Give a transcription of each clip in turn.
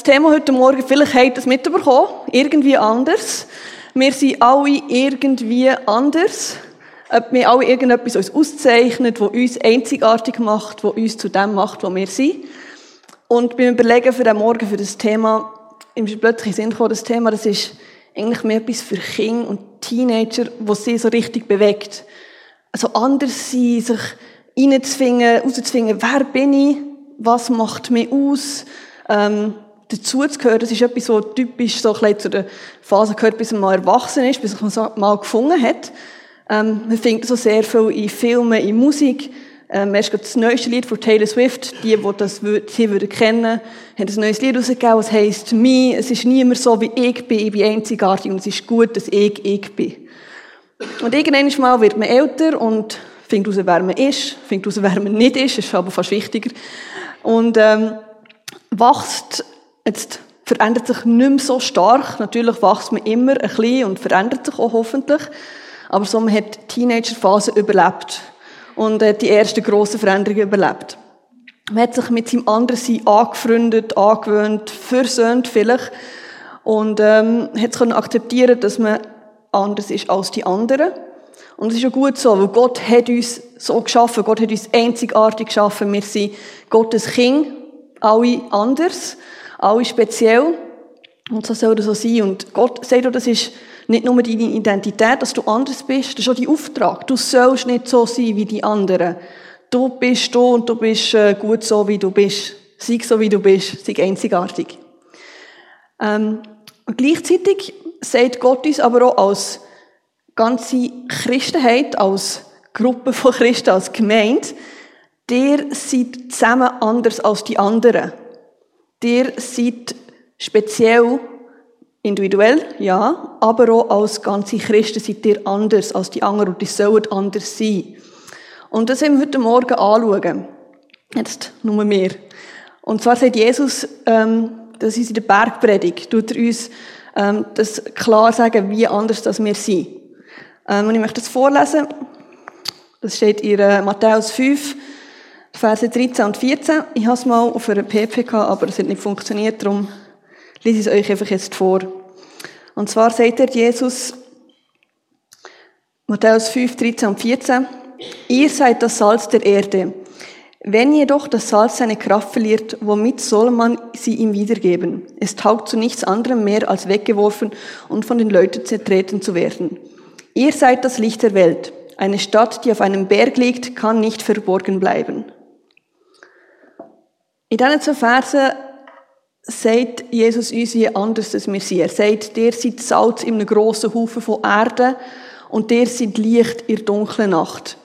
Das Thema heute Morgen, vielleicht habt ihr es mitbekommen, irgendwie anders. Wir sind alle irgendwie anders. Wir haben alle irgendetwas uns auszeichnet, was uns einzigartig macht, was uns zu dem macht, was wir sind. Und beim Überlegen für den Morgen, für das Thema, im plötzlich Sinn gekommen, das Thema, das ist eigentlich mehr etwas für Kinder und Teenager, was sie so richtig bewegt. Also anders sein, sich reinzwingen, rauszwingen, wer bin ich, was macht mich aus, ähm, dazu zu gehören, das ist etwas, so typisch so ein zu der Phase gehört, bis man mal erwachsen ist, bis man es mal gefunden hat. Ähm, man findet so sehr viel in Filmen, in Musik. Ähm, erst das neueste Lied von Taylor Swift, die, die das sie würden kennen, haben ein neues Lied rausgegeben, das heisst «Me». Es ist niemand so, wie ich bin, ich bin einzigartig und es ist gut, dass ich ich bin. Und irgendwann mal wird man älter und findet heraus, wer man ist, findet heraus, wer man nicht ist, das ist aber fast wichtiger. Und ähm, wächst Jetzt verändert sich nicht mehr so stark. Natürlich wächst man immer ein bisschen und verändert sich auch hoffentlich. Aber so, man hat die Teenagerphase überlebt und hat die ersten grossen Veränderungen überlebt. Man hat sich mit seinem Anderssein angefreundet, angewöhnt, versöhnt vielleicht und ähm, hat es akzeptieren dass man anders ist als die anderen. Und es ist ja gut so, weil Gott hat uns so geschaffen, Gott hat uns einzigartig geschaffen. Wir sind Gottes Kind, alle anders alle speziell. Und so soll das so sein. Und Gott sagt auch, das ist nicht nur deine Identität, dass du anders bist, das ist auch dein Auftrag. Du sollst nicht so sein wie die anderen. Du bist du und du bist äh, gut so, wie du bist. Sei so, wie du bist. Sei einzigartig. Ähm, und gleichzeitig sagt Gott uns aber auch als ganze Christenheit, als Gruppe von Christen, als Gemeinde, der seid zusammen anders als die anderen. Ihr seid speziell, individuell, ja, aber auch als ganze Christen seid ihr anders als die anderen und die sollen anders sein. Und das wollen wir heute Morgen anschauen. Jetzt nur mehr. Und zwar sagt Jesus, ähm, das ist in der Bergpredigt, tut er uns ähm, das klar sagen, wie anders das wir sind. Ähm, und ich möchte das vorlesen. Das steht in Matthäus 5, Verse 13 und 14. Ich habe es mal auf einer PPK, aber es hat nicht funktioniert, darum lese ich es euch einfach jetzt vor. Und zwar sagt er Jesus, Matthäus 5, 13 und 14, ihr seid das Salz der Erde. Wenn jedoch das Salz seine Kraft verliert, womit soll man sie ihm wiedergeben? Es taugt zu nichts anderem mehr, als weggeworfen und von den Leuten zertreten zu werden. Ihr seid das Licht der Welt. Eine Stadt, die auf einem Berg liegt, kann nicht verborgen bleiben. In diesen zwei Versen sagt Jesus uns, wie anders dass wir sind. Er sagt, der seid Salz in einem grossen Haufen von Erde und der seid Licht in der dunklen Nacht.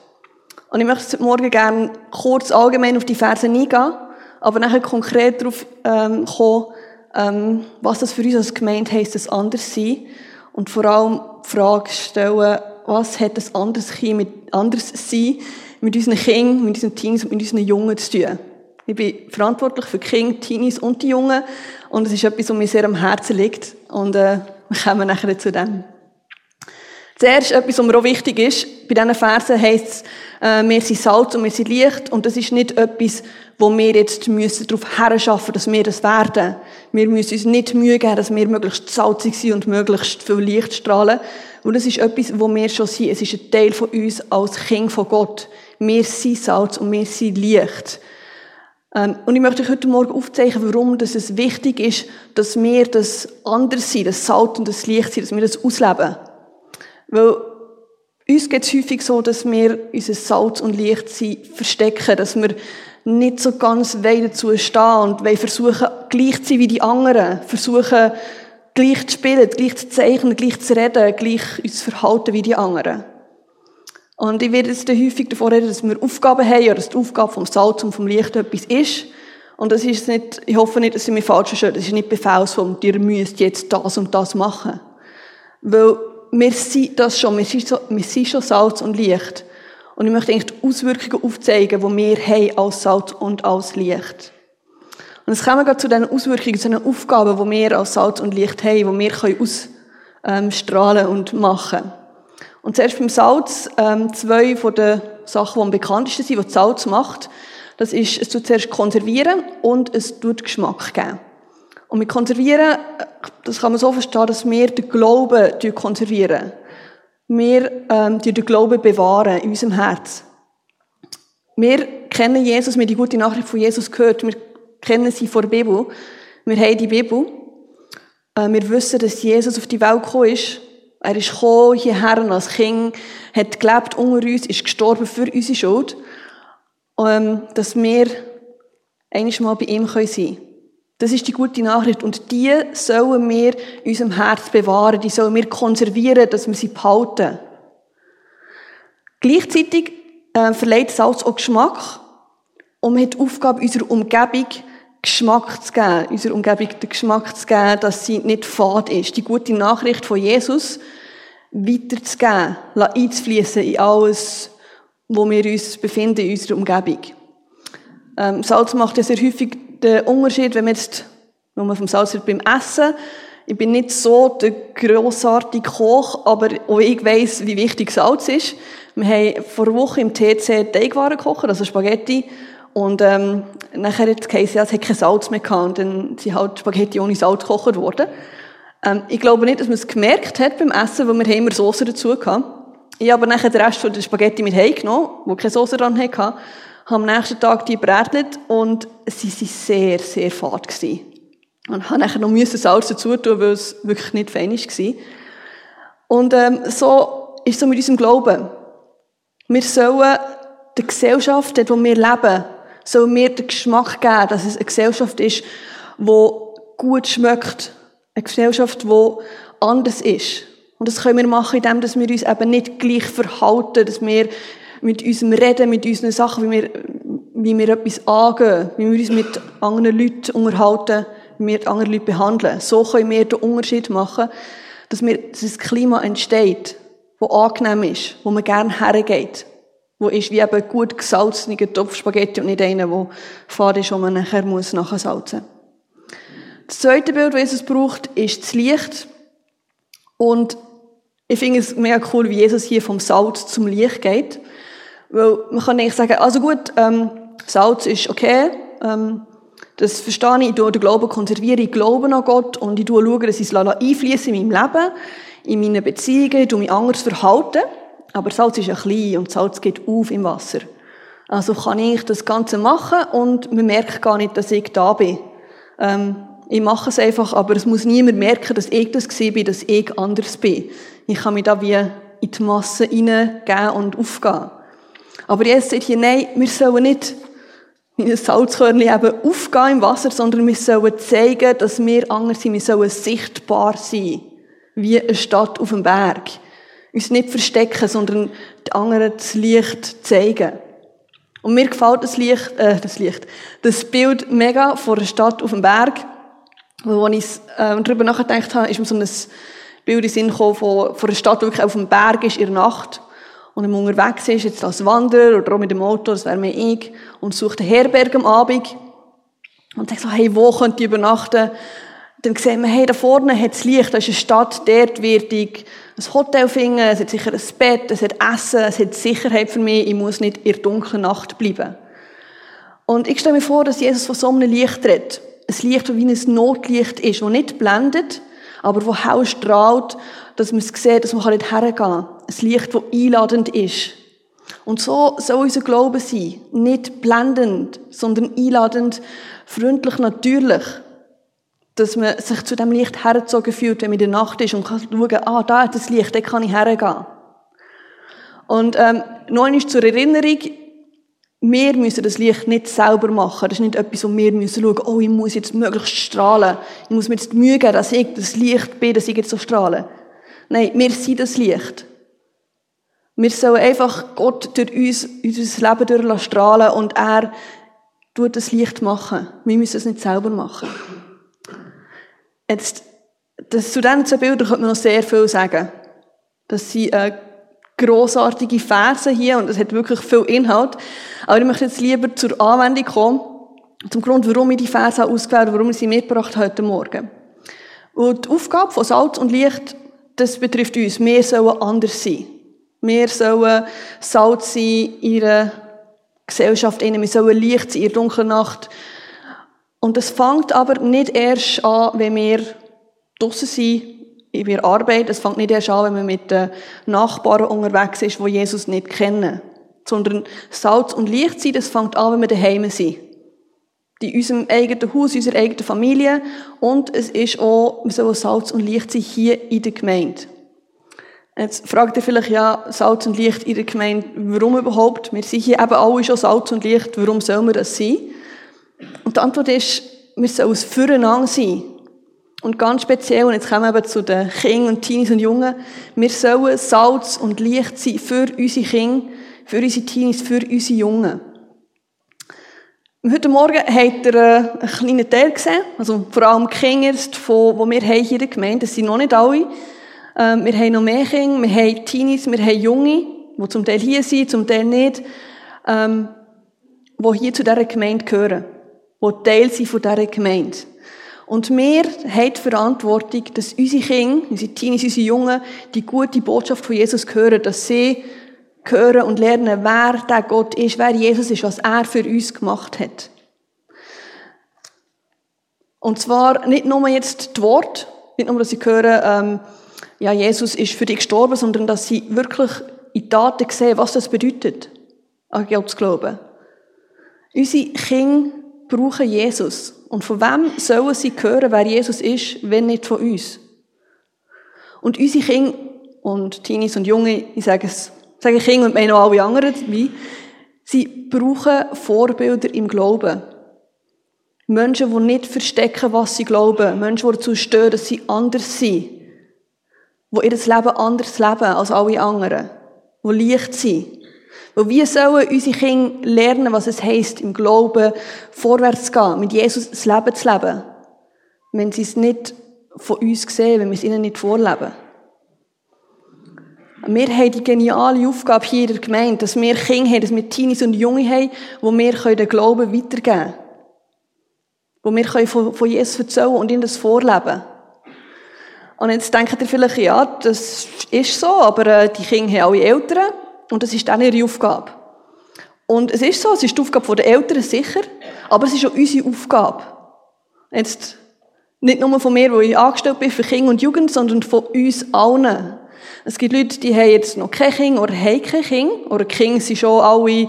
Und ich möchte morgen gerne kurz allgemein auf die Verse eingehen, aber nachher konkret darauf ähm, kommen, ähm, was das für uns als Gemeinde heisst, das anders sein. Und vor allem die Frage stellen, was hat das anders mit, anders sein mit unseren Kindern, mit unseren Teens und mit unseren Jungen zu tun. Ich bin verantwortlich für die Kinder, Teenies und die Jungen. Und es ist etwas, was mir sehr am Herzen liegt. Und äh, wir kommen nachher zu dem. Zuerst etwas, was mir auch wichtig ist. Bei diesen Versen heisst es, äh, wir sind Salz und wir sind Licht. Und das ist nicht etwas, wo wir jetzt müssen darauf herschaffen, dass wir das werden. Wir müssen uns nicht Mühe geben, dass wir möglichst salzig sind und möglichst viel Licht strahlen. Und das ist etwas, wo wir schon sind. Es ist ein Teil von uns als Kind von Gott. Wir sind Salz und wir sind Licht. Ähm, und ich möchte euch heute Morgen aufzeigen, warum es wichtig ist, dass wir das anders sind, das Salz und das Licht sind, dass wir das ausleben. Weil uns geht es häufig so, dass wir unser Salz und Licht verstecken, dass wir nicht so ganz dazu stehen und wollen versuchen, gleich zu sein wie die anderen, versuchen, gleich zu spielen, gleich zu zeichnen, gleich zu reden, gleich uns zu verhalten wie die anderen. Und ich werde jetzt häufig davon reden, dass wir Aufgaben haben, oder dass die Aufgabe vom Salz und vom Licht etwas ist. Und das ist nicht, ich hoffe nicht, dass Sie mich falsch verstehen, das ist nicht Befehlsform, ihr müsst jetzt das und das machen. Weil wir sind das schon, wir sind, so, wir sind schon Salz und Licht. Und ich möchte eigentlich die Auswirkungen aufzeigen, die wir haben als Salz und als Licht. Und jetzt kommen wir zu den Auswirkungen, zu den Aufgaben, die wir als Salz und Licht haben, die wir ausstrahlen und machen können. Und zuerst beim Salz, ähm, zwei von den Sachen, die am bekanntesten sind, die Salz macht, das ist, es tut zuerst konservieren und es tut Geschmack geben. Und mit konservieren, das kann man so verstehen, dass wir den Glauben konservieren. Wir ähm, den Glauben bewahren in unserem Herz. Wir kennen Jesus, wir haben die gute Nachricht von Jesus gehört, wir kennen sie vor der Bibel. Wir haben die Bibel. Äh, wir wissen, dass Jesus auf die Welt gekommen ist. Er ist gekommen hierher als Kind, hat gelebt unter uns, ist gestorben für unsere Schuld. Ähm, dass wir einiges Mal bei ihm sein können. Das ist die gute Nachricht. Und die sollen wir in unserem Herz bewahren. Die sollen wir konservieren, dass wir sie behalten. Gleichzeitig äh, verleiht Salz auch Geschmack. Und man hat die Aufgabe, unserer Umgebung Geschmack zu geben, unserer Umgebung den Geschmack zu geben, dass sie nicht fad ist. Die gute Nachricht von Jesus weiterzugeben, einzufließen in alles, wo wir uns befinden in unserer Umgebung. Ähm, Salz macht ja sehr häufig den Unterschied, wenn wir jetzt nur vom Salz beim Essen. Ich bin nicht so der grossartige Koch, aber auch ich weiss, wie wichtig Salz ist. Wir haben vor einer Woche im TC Teigwaren gekocht, also Spaghetti. Und ähm, nachher hat es geheißen, es hat kein Salz mehr gehabt. Und dann sind halt Spaghetti ohne Salz gekocht worden. Ähm, ich glaube nicht, dass man es gemerkt hat beim Essen, weil wir immer Soße dazu hatten. Ich habe nachher den Rest von der Spaghetti mit heimgenommen, wo keine Soße dran hatte, habe am nächsten Tag die brätelt und sie waren sehr, sehr fad gewesen. Und habe nachher noch Salz dazu tun, weil es wirklich nicht fein war. Und ähm, so ist es so mit unserem Glauben. Wir sollen der Gesellschaft, dort wo wir leben, soll mir den Geschmack geben, dass es eine Gesellschaft ist, die gut schmeckt. Eine Gesellschaft, die anders ist. Und das können wir machen, indem wir uns eben nicht gleich verhalten, dass wir mit unserem Reden, mit unseren Sachen, wie wir, wie wir etwas angehen, wie wir uns mit anderen Leuten unterhalten, wie wir andere Leute behandeln. So können wir den Unterschied machen, dass, wir, dass ein Klima entsteht, das angenehm ist, wo man gerne hergeht wo ist wie eben gut gesalzener Topf Spaghetti und nicht einer, der fad ist, wo man nachher muss nachsalzen muss. Das zweite Bild, das Jesus braucht, ist das Licht. Und ich finde es mega cool, wie Jesus hier vom Salz zum Licht geht. Weil man kann nicht sagen, also gut, ähm, Salz ist okay, ähm, das verstehe ich, ich tue den Glauben konservieren, ich glaube an Gott und ich schaue, dass ich es einfließe in meinem Leben, in meinen Beziehungen, ich tue mich anders verhalten. Aber Salz ist ja klein und Salz geht auf im Wasser. Also kann ich das Ganze machen und man merkt gar nicht, dass ich da bin. Ähm, ich mache es einfach, aber es muss niemand merken, dass ich das bin, dass ich anders bin. Ich kann mich da wie in die Masse hineingeben und aufgehen. Aber jetzt sagt hier, nein, wir sollen nicht in ein Salzkörnchen eben aufgehen im Wasser, sondern wir sollen zeigen, dass wir anders sind. Wir sollen sichtbar sein. Wie eine Stadt auf dem Berg uns nicht verstecken, sondern den anderen das Licht zeigen. Und mir gefällt das Licht, äh, das Licht, das Bild mega von einer Stadt auf dem Berg. Weil, als ich äh, darüber nachgedacht habe, ist mir so ein Bild in den Sinn gekommen von, einer Stadt, die wirklich auf dem Berg ist, in der Nacht. Und man unterwegs ist, jetzt als Wanderer oder auch mit dem Auto, das wäre mir ich, und sucht eine Herberge am Abend. Und sagt so, hey, wo könnt ihr übernachten? Dann sehen wir, hey, da vorne hat es Licht, da ist eine Stadt, dort wird ich ein Hotel finden, es hat sicher ein Bett, es hat Essen, es hat Sicherheit für mich, ich muss nicht in der dunklen Nacht bleiben. Und ich stelle mir vor, dass Jesus von so einem Licht redet. Ein Licht, das wie ein Notlicht ist, das nicht blendet, aber das hell strahlt, dass man es sieht, dass man nicht hergehen kann. Ein Licht, das einladend ist. Und so soll unser Glaube sein. Nicht blendend, sondern einladend, freundlich, natürlich dass man sich zu dem Licht hergezogen fühlt, wenn man in der Nacht ist und kann schauen, ah, da hat das Licht, da kann ich hergehen. Und ähm, noch einmal zur Erinnerung, wir müssen das Licht nicht selber machen. Das ist nicht etwas, wo wir müssen schauen, oh, ich muss jetzt möglichst strahlen. Ich muss mir jetzt die Mühe geben, dass ich das Licht bin, dass ich jetzt so strahle. Nein, wir sind das Licht. Wir sollen einfach Gott durch uns, unser Leben durch strahlen und er tut das Licht machen. Wir müssen es nicht selber machen. Jetzt, das, zu diesen zwei Bildern könnte man noch sehr viel sagen. Das sind äh, grossartige Verse hier und es hat wirklich viel Inhalt. Aber ich möchte jetzt lieber zur Anwendung kommen, zum Grund, warum ich die Verse ausgewählt habe, warum ich sie mitgebracht heute Morgen. Und die Aufgabe von Salz und Licht, das betrifft uns. Wir sollen anders sein. Wir sollen Salz sein in ihrer Gesellschaft. Wir sollen Licht sein in der dunklen Nacht. Und es fängt aber nicht erst an, wenn wir draussen sind, in der Arbeit. Es fängt nicht erst an, wenn man mit den Nachbarn unterwegs ist, die Jesus nicht kennen. Sondern Salz und Licht sein, das fängt an, wenn wir daheim sind. In unserem eigenen Haus, in unserer eigenen Familie. Und es ist auch, wir sollen Salz und Licht sein hier in der Gemeinde. Jetzt fragt ihr vielleicht, ja, Salz und Licht in der Gemeinde, warum überhaupt? Wir sind hier eben alle schon Salz und Licht, warum sollen wir das sein? Und die Antwort ist, wir sollen es füreinander sein. Und ganz speziell, und jetzt kommen wir eben zu den Kindern und Teenies und Jungen, wir sollen Salz und Licht sein für unsere Kinder, für unsere Teenies, für unsere Jungen. Heute Morgen habt ihr äh, einen kleinen Teil gesehen, also vor allem die Kinder, die wir hier in der Gemeinde, das sind noch nicht alle. Ähm, wir haben noch mehr Kinder, wir haben Teenies, wir haben Junge, die zum Teil hier sind, zum Teil nicht, ähm, die hier zu dieser Gemeinde gehören die Teil sind von dieser Gemeinde. Und wir haben die Verantwortung, dass unsere Kinder, unsere Teenies, unsere Jungen, die gute Botschaft von Jesus hören, dass sie hören und lernen, wer der Gott ist, wer Jesus ist, was er für uns gemacht hat. Und zwar nicht nur jetzt die Worte, nicht nur, dass sie hören, ähm, ja, Jesus ist für dich gestorben, sondern dass sie wirklich in Taten sehen, was das bedeutet, an Gott zu glauben. Unsere Kinder brauchen Jesus. Und von wem sollen sie hören, wer Jesus ist, wenn nicht von uns? Und unsere Kinder und Teenies und Junge, ich sage es, sage Kinder und meine auch alle anderen dabei, sie brauchen Vorbilder im Glauben. Menschen, die nicht verstecken, was sie glauben. Menschen, die dazu stehen, dass sie anders sind. Die ihr Leben anders leben als alle anderen. Die leicht sind. Weil wir sollen unsere Kinder lernen, was es heisst, im Glauben vorwärts zu gehen, mit Jesus das Leben zu leben. Wenn sie es nicht von uns sehen, wenn wir es ihnen nicht vorleben. Wir haben die geniale Aufgabe hier in der Gemeinde, dass wir Kinder haben, dass wir Teenies und Junge haben, wo wir den Glauben weitergeben können. Wo wir von Jesus erzählen und ihnen das vorleben. Und jetzt denkt ihr vielleicht, ja, das ist so, aber äh, die Kinder haben alle Eltern. Und das ist dann ihre Aufgabe. Und es ist so, es ist die Aufgabe der Eltern sicher, aber es ist auch unsere Aufgabe. Jetzt nicht nur von mir, wo ich angestellt bin für Kinder und Jugend, sondern von uns allen. Es gibt Leute, die haben jetzt noch kein Kind oder haben kein Kind, oder die Kinder sind schon alle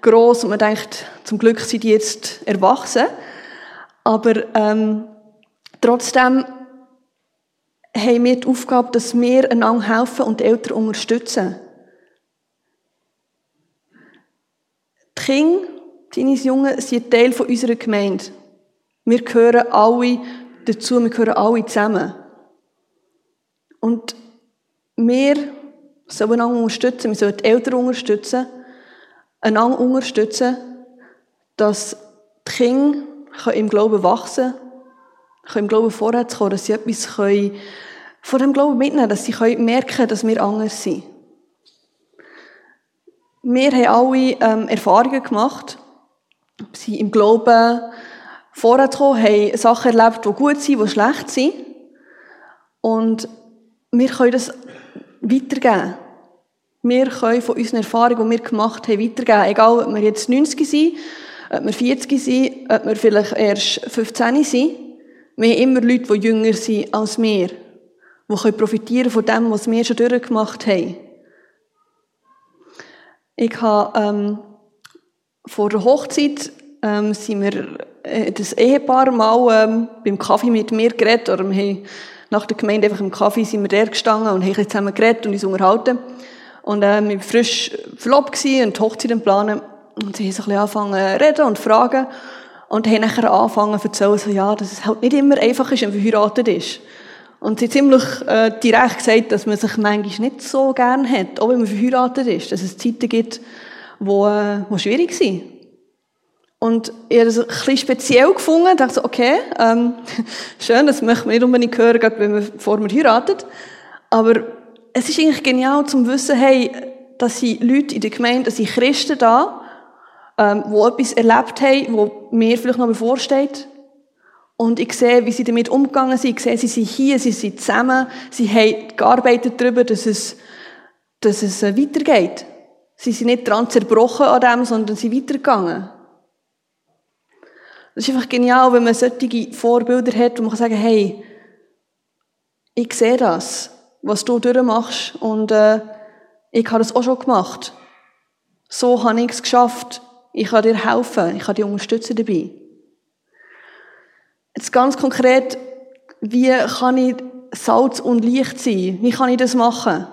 gross und man denkt, zum Glück sind die jetzt erwachsen. Aber ähm, trotzdem haben wir die Aufgabe, dass wir einander helfen und die Eltern unterstützen. Kinder, deine Jungen, sind Teil unserer Gemeinde. Wir gehören alle dazu, wir gehören alle zusammen. Und wir sollen einander unterstützen, wir sollen die Eltern unterstützen, einander unterstützen, dass die Kinder im Glauben wachsen können, im Glauben vorwärts kommen, dass sie etwas von dem Glauben mitnehmen können, dass sie merken können, dass wir anders sind. Wir haben alle ähm, Erfahrungen gemacht, sind im Glauben vorgekommen, haben Sachen erlebt, die gut sind, die schlecht sind. Und wir können das weitergeben. Wir können von unseren Erfahrungen, die wir gemacht haben, weitergeben. Egal, ob wir jetzt 90 sind, ob wir 40 sind, ob wir vielleicht erst 15 sind. Wir haben immer Leute, die jünger sind als wir, die profitieren von dem, was wir schon durchgemacht haben. Ich habe ähm, vor der Hochzeit ähm, sind wir äh, das Ehepaar mal ähm, beim Kaffee mit mir geredet, oder wir haben nach der Gemeinde einfach im Kaffee sind wir der gestanden und haben zusammen geredet und uns unterhalten. Und äh, wir waren frisch verlobt und die Hochzeit planen. Und sie haben so ein bisschen angefangen zu reden und fragen. Und haben nachher angefangen zu erzählen, so, ja, dass es halt nicht immer einfach ist, wenn man verheiratet ist. Und sie hat ziemlich äh, direkt gesagt, dass man sich manchmal nicht so gern hat, auch wenn man verheiratet ist. Dass es Zeiten gibt, wo, äh, wo schwierig sind. Und ich habe das ein bisschen speziell gefunden. Dachte so, okay, ähm, schön, das möchte man nicht unbedingt hören, gerade wenn man vor man heiratet. Aber es ist eigentlich genial zum wissen, hey, dass sie Leute in der Gemeinde, dass sie Christen da, ähm, die etwas erlebt haben, wo mir vielleicht noch bevorsteht, und ich sehe, wie sie damit umgegangen sind. Ich sehe, sie sind hier, sie sind zusammen. Sie haben gearbeitet darüber, dass es, dass es äh, weitergeht. Sie sind nicht dran zerbrochen an dem, sondern sie sind weitergegangen. Es ist einfach genial, wenn man solche Vorbilder hat und man kann sagen, hey, ich sehe das, was du durchmachst und äh, ich habe das auch schon gemacht. So habe ich es geschafft. Ich kann dir helfen, ich kann dich unterstützen dabei. Jetzt ganz konkret, wie kann ich Salz und Licht sein? Wie kann ich das machen?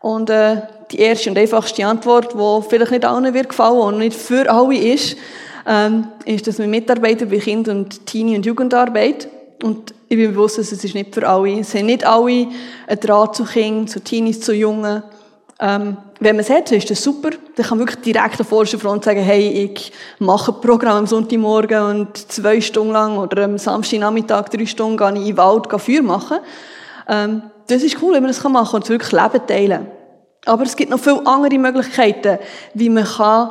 Und äh, die erste und einfachste Antwort, die vielleicht nicht allen wird gefallen und nicht für alle ist, ähm, ist, dass wir mitarbeiten bei Kind- und Teenie- und Jugendarbeit. Und ich bin bewusst, dass es ist nicht für alle. Es haben nicht alle einen Draht zu Kindern, zu Teenies, zu Jungen. Ähm, wenn man es hat, ist das super. Dann kann man wirklich direkt an vorderster Front sagen, hey, ich mache ein Programm am Sonntagmorgen und zwei Stunden lang oder am Samstagnachmittag drei Stunden gehe ich in den Wald Feuer machen. Ähm, das ist cool, wenn man das machen kann und wirklich Leben teilen. Aber es gibt noch viele andere Möglichkeiten, wie man kann,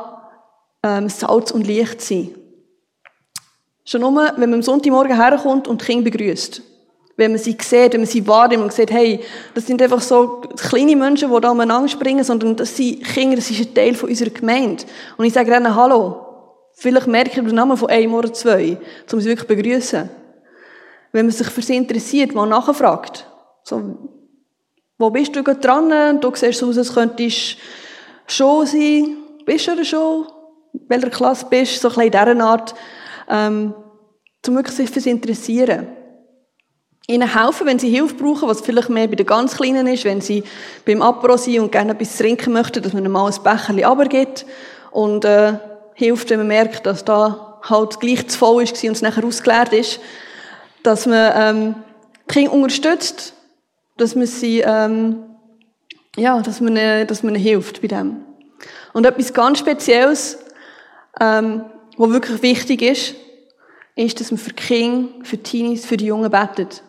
ähm, Salz und Licht sein Schon nur, wenn man am Sonntagmorgen herkommt und die Kinder begrüßt. Wenn man sie sieht, wenn man sie wahrnimmt und sieht, hey, das sind einfach so kleine Menschen, die da umeinander springen, sondern das sind Kinder, das ist ein Teil von unserer Gemeinde. Und ich sage ihnen, hallo. Vielleicht merke ich den Namen von einem oder zwei, um sie wirklich begrüßen. Wenn man sich für sie interessiert, mal nachfragt. So, wo bist du gerade dran? Du siehst so aus, als könntest schon sein. Bist du oder schon? In welcher Klasse bist du? So ein bisschen in dieser Art. Ähm, um wirklich sich für sie interessieren ihnen helfen, wenn sie Hilfe brauchen, was vielleicht mehr bei den ganz Kleinen ist, wenn sie beim Apro sind und gerne etwas trinken möchten, dass man ihnen mal ein Becherchen runtergibt und äh, hilft, wenn man merkt, dass da halt gleich zu voll ist und es nachher ausgeleert ist, dass man ähm, die Kinder unterstützt, dass man sie, ähm, ja, dass man, äh, dass man ihnen hilft bei dem. Und etwas ganz Spezielles, ähm, was wirklich wichtig ist, ist, dass man für die Kinder, für die Teenies, für die Jungen betet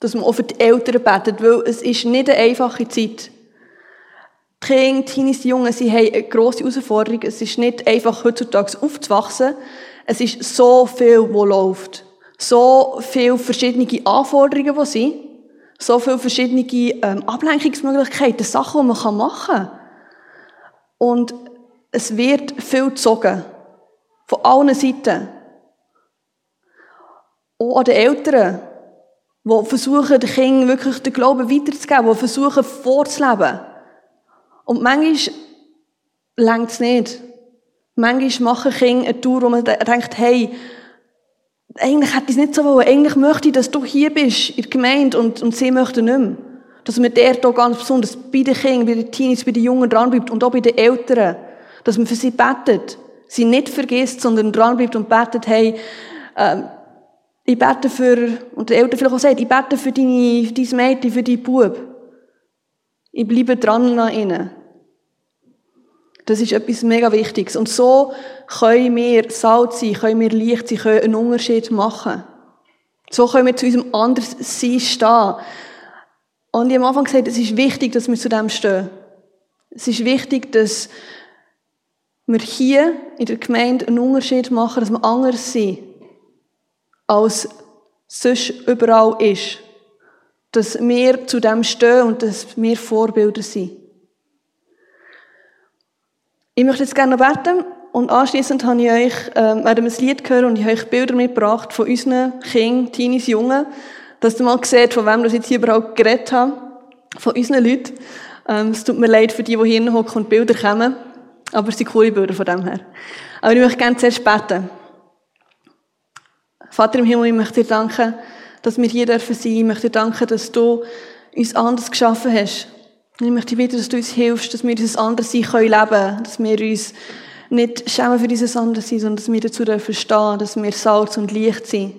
dass man auch für die Eltern betet, weil es ist nicht eine einfache Zeit. Die Kinder, Teenies, die Jungen, sie haben eine grosse Herausforderung. Es ist nicht einfach, heutzutage aufzuwachsen. Es ist so viel, wo läuft. So viele verschiedene Anforderungen, die sind. So viele verschiedene ähm, Ablenkungsmöglichkeiten, Sachen, die man machen kann. Und es wird viel gezogen. Von allen Seiten. Auch an den Eltern die versuchen, den Kindern wirklich den Glauben weiterzugeben, die versuchen, vorzuleben. Und manchmal längt es nicht. Manchmal machen Kinder eine Tour, wo man denkt, hey, eigentlich hätte ich es nicht so wollen. Eigentlich möchte ich, dass du hier bist, in der Gemeinde, und, und sie möchten nicht mehr. Dass man der hier ganz besonders bei den Kindern, bei den Teenies, bei den Jungen dranbleibt und auch bei den Eltern. Dass man für sie betet. Sie nicht vergisst, sondern dranbleibt und betet, hey, ähm, ich bete für, und der Eltern vielleicht auch sagt, ich bete für deine, für dein Mädchen, für deinen Bub. Ich bleibe dran an ihnen. Das ist etwas mega Wichtiges. Und so können wir Salz sein, können wir Licht sein, können einen Unterschied machen. So können wir zu unserem anderen Sein stehen. Und ich habe am Anfang gesagt, es ist wichtig, dass wir zu dem stehen. Es ist wichtig, dass wir hier in der Gemeinde einen Unterschied machen, dass wir anders sind als sonst überall ist. Dass wir zu dem stehen und dass wir Vorbilder sind. Ich möchte jetzt gerne beten und anschließend habe ich euch, äh, werden wir ein Lied hören und ich habe euch Bilder mitgebracht von unseren Kindern, Teenies, Jungen, dass ihr mal seht, von wem ich jetzt hier überhaupt geredet habe. Von unseren Leuten. Ähm, es tut mir leid für die, die hier hocken und Bilder kommen, aber es sind coole Bilder von dem her. Aber ich möchte gerne zuerst beten. Vater im Himmel, ich möchte dir danken, dass wir hier dürfen sein. Ich möchte dir danken, dass du uns anders geschaffen hast. Und ich möchte dir bitten, dass du uns hilfst, dass wir dieses andere Sein können leben Dass wir uns nicht schämen für dieses andere Sein, sondern dass wir dazu dürfen stehen, dass wir Salz und Licht sind.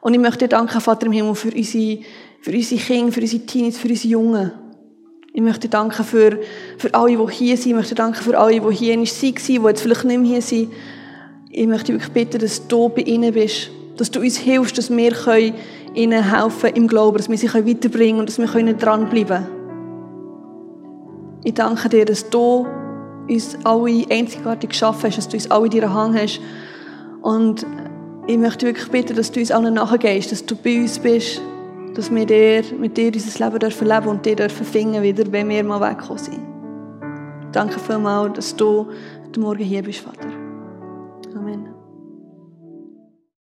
Und ich möchte dir danken, Vater im Himmel, für unsere, für unsere Kinder, für unsere Teenies, für unsere Jungen. Ich möchte dir danken für, für alle, die hier sind. Ich möchte dir danken für alle, die hier nicht waren, die jetzt vielleicht nicht mehr hier sind. Ich möchte wirklich bitten, dass du bei ihnen bist. Dass du uns hilfst, dass wir ihnen helfen im Glauben, dass wir sie weiterbringen können und dass wir dranbleiben können. Ich danke dir, dass du uns alle einzigartig geschaffen hast, dass du uns alle in deiner Hand hast. Und ich möchte wirklich bitten, dass du uns allen nachgehst, dass du bei uns bist, dass wir dir, mit dir unser Leben dürfen leben und dir dürfen finden wieder, wenn wir mal wegkommen sind. Danke vielmals, dass du heute Morgen hier bist, Vater.